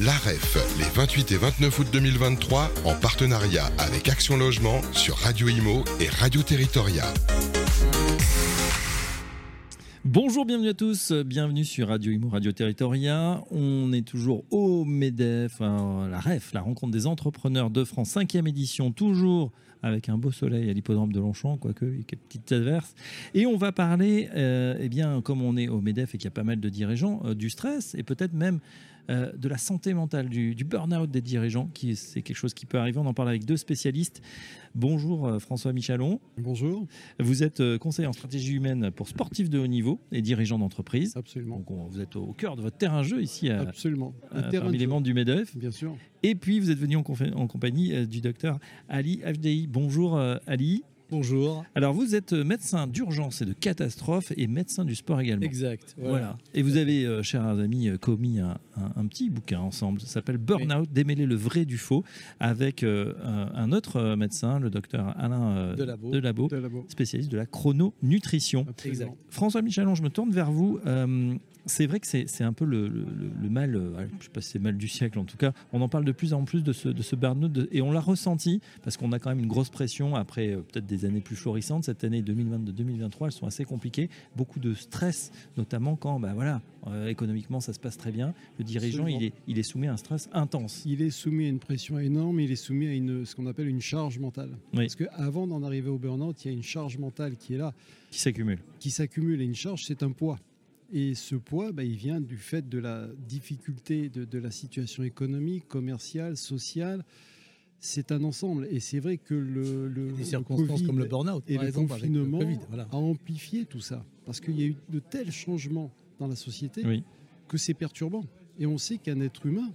l'AREF, les 28 et 29 août 2023, en partenariat avec Action Logement sur Radio Imo et Radio Territoria. Bonjour, bienvenue à tous, bienvenue sur Radio Imo, Radio Territoria. On est toujours au MEDEF, la REF, la rencontre des entrepreneurs de France, cinquième édition, toujours avec un beau soleil à l'hippodrome de Longchamp, quoique, il y a quelques petites averses. Et on va parler, euh, eh bien, comme on est au MEDEF et qu'il y a pas mal de dirigeants, euh, du stress et peut-être même euh, de la santé mentale, du, du burn-out des dirigeants, qui c'est quelque chose qui peut arriver. On en parle avec deux spécialistes. Bonjour François Michalon. Bonjour. Vous êtes conseiller en stratégie humaine pour sportifs de haut niveau et dirigeants d'entreprise. Absolument. Donc on- vous êtes au cœur de votre terrain-jeu ici à, Absolument. Un terrain parmi les jeu, membres du MEDEF. Bien sûr. Et puis vous êtes venu en, compagnie du docteur Ali HDI. Bonjour euh, Ali. Bonjour. Alors vous êtes euh, médecin d'urgence et de catastrophe et médecin du sport également. Exact. Voilà. Et vous avez, euh, chers amis, commis un, un- un petit bouquin ensemble. Ça s'appelle Burnout, démêler le vrai du faux, avec euh, un, autre médecin, le docteur Alain euh, Delabo. Delabo, De labo. spécialiste de la chrononutrition. François Michalon, je me tourne vers vous. C'est vrai que c'est un peu le, le- le mal, euh, je sais pas si c'est mal du siècle en tout cas. On en parle de plus en plus de ce, de ce burn-out de- et on l'a ressenti parce qu'on a quand même une grosse pression après euh, peut-être des années plus florissantes. Cette année 2022-2023, elles sont assez compliquées. Beaucoup de stress, notamment quand bah, voilà, euh, économiquement ça se passe très bien. Le dirigeant, il est, il est soumis à un stress intense. Il est soumis à une pression énorme, il est soumis à une, ce qu'on appelle une charge mentale. Oui. Parce qu'avant d'en arriver au burn-out, il y a une charge mentale qui est là, qui s'accumule. qui s'accumule. Et une charge, c'est un poids. Et ce poids, bah, il vient du fait de la difficulté de, de la situation économique, commerciale, sociale. C'est un ensemble. Et c'est vrai que le, le- Des le circonstances Covid comme le burn-out, et par le exemple, avec le confinement Covid, voilà. a amplifié tout ça. Parce qu'il y a eu de tels changements dans la société Oui. que c'est perturbant. Et on sait qu'un être humain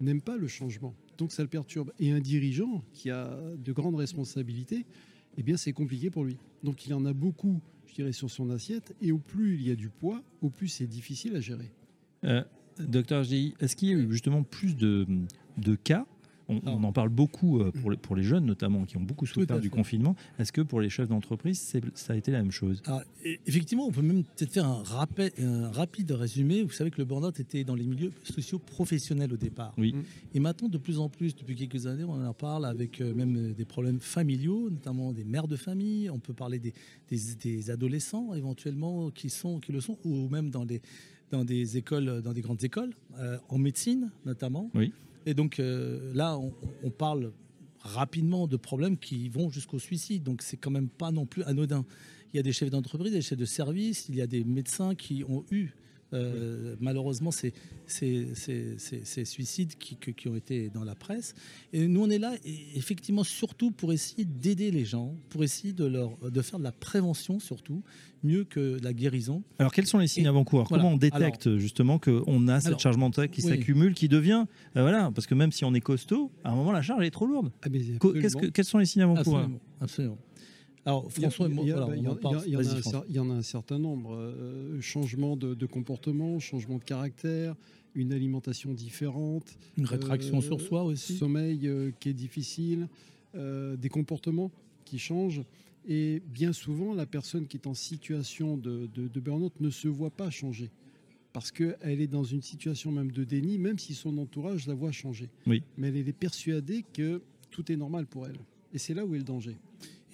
n'aime pas le changement. Donc ça le perturbe. Et un dirigeant qui a de grandes responsabilités, eh bien c'est compliqué pour lui. Donc il en a beaucoup, je dirais, sur son assiette. Et au plus il y a du poids, au plus c'est difficile à gérer. Euh, docteur HDI, est-ce qu'il y a eu justement plus de, de cas on, en parle beaucoup euh, pour les, pour les jeunes notamment qui ont beaucoup souffert du confinement. Est-ce que pour les chefs d'entreprise, ça a été la même chose? Alors, effectivement, on peut même peut-être faire un, rapide résumé. Vous savez que le burn-out était dans les milieux socio-professionnels au départ. Oui. Et maintenant, de plus en plus, depuis quelques années, on en parle avec euh, même euh, des problèmes familiaux, notamment des mères de famille. On peut parler des, des- des adolescents éventuellement qui, sont, qui le sont, ou même dans des, dans des écoles, dans des grandes écoles, euh, en médecine notamment. Oui. Et donc euh, là, on, on parle rapidement de problèmes qui vont jusqu'au suicide. Donc c'est quand même pas non plus anodin. Il y a des chefs d'entreprise, des chefs de service, il y a des médecins qui ont eu euh, malheureusement ces, ces, ces- ces- ces suicides qui, ont été dans la presse. Et nous, on est là effectivement surtout pour essayer d'aider les gens, pour essayer de, leur, de faire de la prévention surtout, mieux que de la guérison. Alors quels sont les signes avant-coureurs voilà. Comment on détecte justement qu'on a cette Alors, charge mentale qui oui. s'accumule, qui devient euh, voilà, parce que même si on est costaud, à un moment la charge est trop lourde. Ah, que- quels sont les signes avant-coureurs Absolument. absolument. Alors Il y a- François, et moi, il y a- voilà, il y on en- en parle. il y en a un François. cer- il y en a un certain nombre. euh, changement de, de comportement, changement de caractère, une alimentation différente, Une rétraction euh, sur soi aussi. sommeil euh, qui est difficile, euh, des comportements qui changent. Et bien souvent, la personne qui est en situation de, de, de burn-out ne se voit pas changer. Parce qu'elle est dans une situation même de déni, même si son entourage la voit changer. Oui. Mais elle est persuadée que tout est normal pour elle. Et c'est là où est le danger.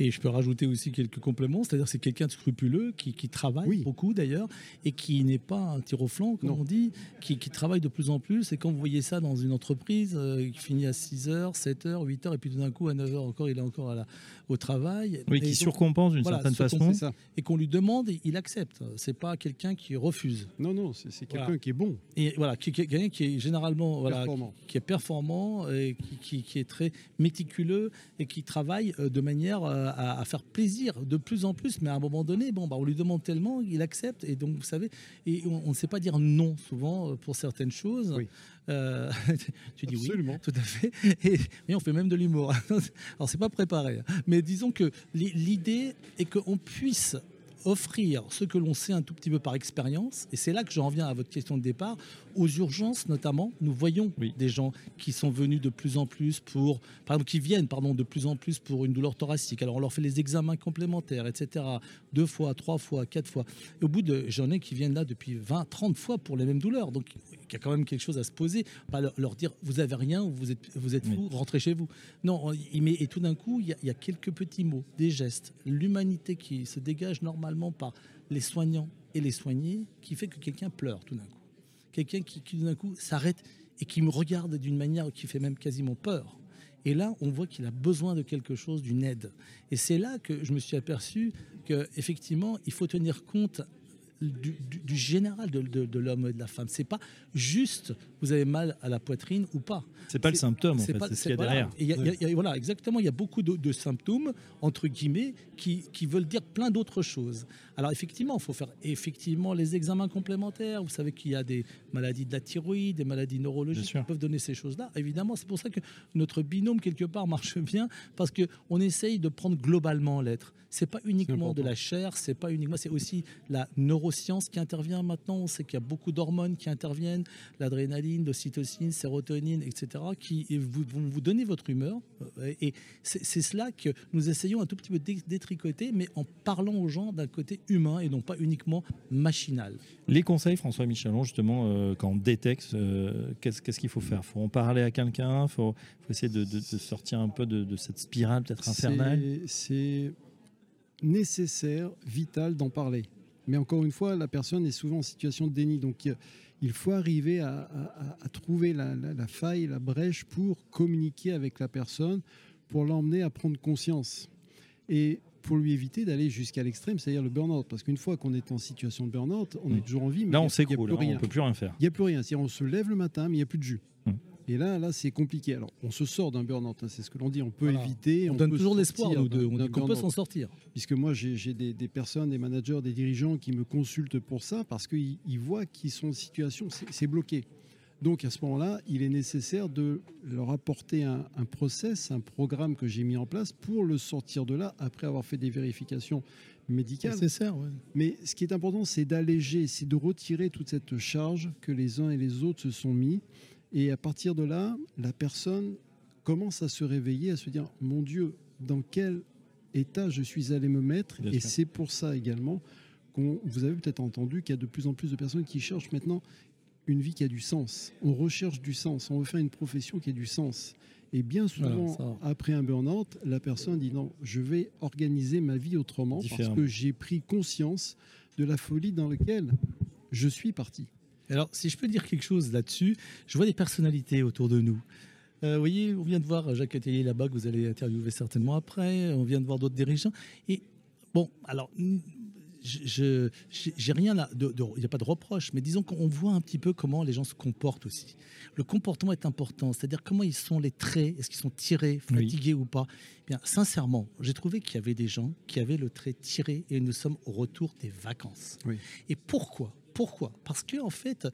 Et je peux rajouter aussi quelques compléments, c'est-à-dire c'est quelqu'un de scrupuleux qui, qui travaille Oui. beaucoup d'ailleurs et qui n'est pas un tir au flanc, comme Non. on dit, qui, qui travaille de plus en plus. Et quand vous voyez ça dans une entreprise euh, qui finit à 6h, 7h, 8h, et puis tout d'un coup à 9h encore, il est encore à la- au travail. Oui, Et qui donc- surcompense d'une voilà, certaine façon. Ça. Et qu'on lui demande, et il accepte. C'est pas quelqu'un qui refuse. Non, non, c'est quelqu'un Voilà. qui est bon, Et voilà, quelqu'un qui est généralement voilà, performant. qui est performant et qui, qui- qui est très méticuleux et qui travaille euh, de manière euh, à, à faire plaisir de plus en plus. Mais à un moment donné, bon, bah, on lui demande tellement, il accepte. Et donc, vous savez, et on ne sait pas dire non souvent euh, pour certaines choses. Oui. Euh, tu dis oui, Absolument. tout à fait. Et, et on fait même de l'humour. Alors, c'est pas préparé. hein. Mais disons que l'i- l'idée est qu'on puisse offrir ce que l'on sait un tout petit peu par expérience, et c'est là que j'en reviens à votre question de départ, aux urgences notamment, nous voyons Oui. des gens qui sont venus de plus en plus pour, par exemple, qui viennent, pardon, de plus en plus pour une douleur thoracique. Alors on leur fait les examens complémentaires, etc. Deux fois, trois fois, quatre fois. Et au bout de, j'en ai qui viennent là depuis 20, 30 fois pour les mêmes douleurs. Donc qu'il y a quand même quelque chose à se poser. Pas leur, leur dire vous avez rien, vous êtes, vous êtes fou, rentrez chez vous. Non, il met, et tout d'un coup, il y, a, il y a quelques petits mots, des gestes, l'humanité qui se dégage normalement par les soignants et les soignés, qui fait que quelqu'un pleure tout d'un coup. Quelqu'un qui, qui tout d'un coup s'arrête et qui me regarde d'une manière qui fait même quasiment peur. Et là, on voit qu'il a besoin de quelque chose, d'une aide. Et c'est là que je me suis aperçu qu'effectivement, il faut tenir compte du, du- du général de, de- de l'homme et de la femme. C'est pas juste vous avez mal à la poitrine ou pas. C'est pas le symptôme, C'est fait, pas- c'est ce qu'il y a voilà. derrière. Et il y a- il y a- il y a- voilà, exactement. Il y a beaucoup de, de symptômes, entre guillemets, qui, qui veulent dire plein d'autres choses. Alors, effectivement, il faut faire effectivement les examens complémentaires. Vous savez qu'il y a des maladies de la thyroïde, des maladies neurologiques qui peuvent donner ces choses-là. Évidemment, c'est pour ça que notre binôme, quelque part, marche bien, parce qu'on essaye de prendre globalement l'être. C'est pas uniquement de la chair, c'est pas uniquement, c'est aussi la neuroscience qui intervient maintenant. On sait qu'il y a beaucoup d'hormones qui interviennent, l'adrénaline, l'ocytocine, sérotonine, etc., qui vous- vont vous donner votre humeur. Et c'est cela que nous essayons un tout petit peu dé- détricoter, mais en parlant aux gens d'un côté humain et non pas uniquement machinal. Les conseils, François Michelon, justement, euh, quand on détecte, euh, qu'est-ce qu'il faut faire? Faut en parler à quelqu'un? Faut, faut essayer de, de- de sortir un peu de, de cette spirale peut-être infernale? C'est- C'est nécessaire, vital d'en parler. Mais encore une fois, la personne est souvent en situation de déni. Donc euh, il faut arriver à, à- à trouver la, la- la faille, la brèche pour communiquer avec la personne, pour l'emmener à prendre conscience. Et pour lui éviter d'aller jusqu'à l'extrême, c'est-à-dire le burn-out. Parce qu'une fois qu'on est en situation de burn-out, on est toujours en vie. mais Là, on s'écroule, plus hein, rien. on peut plus rien faire. Il n'y a plus rien. C'est-à-dire on se lève le matin, mais il n'y a plus de jus. Mm. Et là, là, c'est compliqué. Alors, on se sort d'un burn-out, hein, c'est ce que l'on dit. On peut Voilà. éviter. On, donne peut toujours l'espoir, nous deux. On d'un dit qu'on peut s'en sortir. puisque moi j'ai des, des personnes, des managers, des dirigeants qui me consultent pour ça parce qu'ils ils voient qu'ils sont en situation, c'est c'est bloqué. Donc à ce moment-là, il est nécessaire de leur apporter un, un process, un programme que j'ai mis en place pour le sortir de là après avoir fait des vérifications médicales. Nécessaire, ouais. Mais ce qui est important, c'est d'alléger, c'est de retirer toute cette charge que les uns et les autres se sont mis. Et à partir de là, la personne commence à se réveiller, à se dire, mon Dieu, dans quel état je suis allé me mettre Bien Et c'est pour ça également qu'on, vous avez peut-être entendu qu'il y a de plus en plus de personnes qui cherchent maintenant une vie qui a du sens. On recherche du sens, on veut faire une profession qui a du sens. Et bien souvent, Voilà, après un burn-out, la personne dit non, je vais organiser ma vie autrement parce que j'ai pris conscience de la folie dans laquelle je suis parti. Alors, si je peux dire quelque chose là-dessus, je vois des personnalités autour de nous. Euh, vous voyez, on vient de voir Jacques Atelier là-bas, que vous allez interviewer certainement après. On vient de voir d'autres dirigeants. Et bon, alors, je j'ai rien là, il n'y a pas de reproche, mais disons qu'on voit un petit peu comment les gens se comportent aussi. Le comportement est important, c'est-à-dire comment ils sont les traits, est-ce qu'ils sont tirés, Oui. fatigués ou pas. Eh Bien, sincèrement, j'ai trouvé qu'il y avait des gens qui avaient le trait tiré et nous sommes au retour des vacances. Oui. Et pourquoi Pourquoi? Parce que en fait,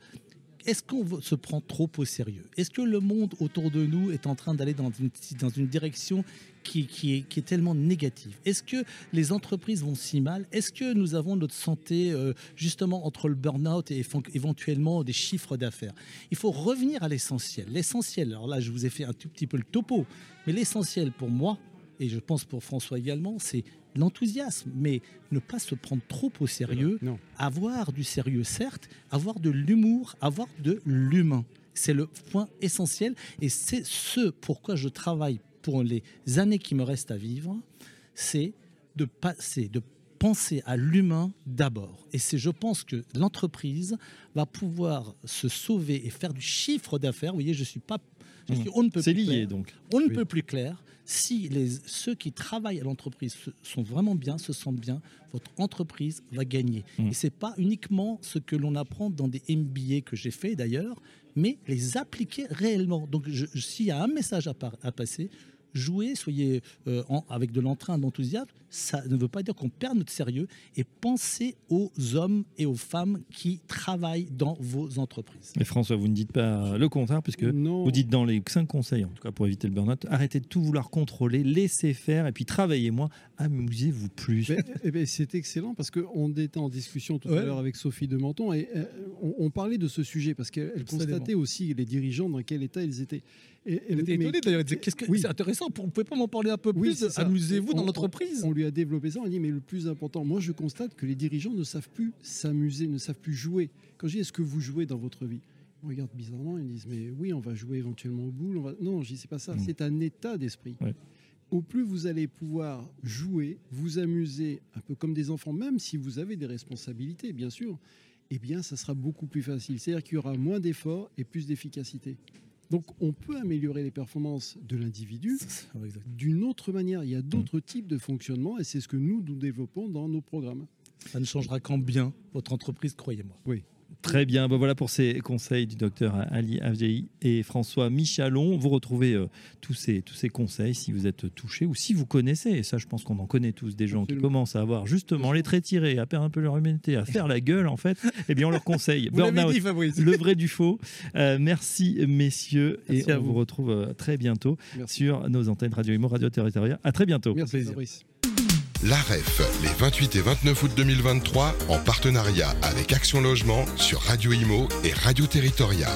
est-ce qu'on se prend trop au sérieux? Est-ce que le monde autour de nous est en train d'aller dans une, direction qui, est, tellement négative? Est-ce que les entreprises vont si mal? Est-ce que nous avons notre santé euh, justement entre le burn-out et éventuellement des chiffres d'affaires? Il faut revenir à l'essentiel. L'essentiel, alors là je vous ai fait un tout petit peu le topo, mais l'essentiel pour moi, et je pense pour François également, c'est l'enthousiasme, mais ne pas se prendre trop au sérieux, Non. avoir du sérieux certes, avoir de l'humour, avoir de l'humain. C'est le point essentiel et c'est ce pourquoi je travaille pour les années qui me restent à vivre, c'est de passer, de penser à l'humain d'abord. Et c'est, je pense que l'entreprise va pouvoir se sauver et faire du chiffre d'affaires. Vous voyez, je suis pas, suis on ne peut C'est plus lié, clair. donc. On ne Oui. peut plus clair. Si les, ceux qui travaillent à l'entreprise se- sont vraiment bien, se sentent bien, votre entreprise va gagner. Mm. Et c'est pas uniquement ce que l'on apprend dans des MBA que j'ai fait d'ailleurs, mais les appliquer réellement. Donc, s'il y a un message à, par- à passer, jouez, soyez euh, en- avec de l'entrain, d'enthousiasme. Ça ne veut pas dire qu'on perd notre sérieux. Et pensez aux hommes et aux femmes qui travaillent dans vos entreprises. Mais François, vous ne dites pas le contraire, puisque non. vous dites dans les cinq conseils, en tout cas pour éviter le burn-out, arrêtez de tout vouloir contrôler, laissez faire, et puis travaillez moins, amusez-vous plus. Eh ben, c'est excellent parce qu'on était en discussion tout Ouais. à l'heure avec Sophie de Menton et euh, on, on parlait de ce sujet parce qu'elle constatait aussi les dirigeants dans quel état ils étaient. Et, étonné d'ailleurs. elle disait, Qu'est-ce que Oui. c'est intéressant Vous pouvez pas m'en parler un peu Oui, plus. Amusez-vous dans On- l'entreprise. On lui a développé ça, on a dit mais le plus important, moi je constate que les dirigeants ne savent plus s'amuser, ne savent plus jouer. Quand je dis est-ce que vous jouez dans votre vie? Me regardent bizarrement, ils me disent mais oui, on va jouer éventuellement au boule. on va- Non, je dis c'est pas ça, Mm. c'est un état d'esprit. Ouais. Au plus vous allez pouvoir jouer, vous amuser un peu comme des enfants, même si vous avez des responsabilités, bien sûr, eh bien, ça sera beaucoup plus facile. C'est-à-dire qu'il y aura moins d'efforts et plus d'efficacité. Donc, on peut améliorer les performances de l'individu d'une autre manière. Il y a d'autres types de fonctionnement et c'est ce que nous, nous développons dans nos programmes. Ça ne changera qu'en bien votre entreprise, croyez-moi. Très bien, Ben voilà pour ces conseils du docteur Ali Avdei et François Michalon. Vous retrouvez euh, tous, ces, tous ces conseils si vous êtes touché ou si vous connaissez, et ça je pense qu'on en connaît tous, des gens qui commencent à avoir justement les traits tirés, à perdre un peu leur humanité, à faire la gueule en fait, eh bien on leur conseille. Vous dit, Fabrice. le vrai du faux. Euh, merci messieurs Merci et on vous. vous. retrouve euh, très bientôt Merci. sur nos antennes Radio Imo, Radio Territoria. À très bientôt. Merci. Fabrice. L'AREF, les 28 et 29 août 2023, en partenariat avec Action Logement sur Radio Imo et Radio Territoria.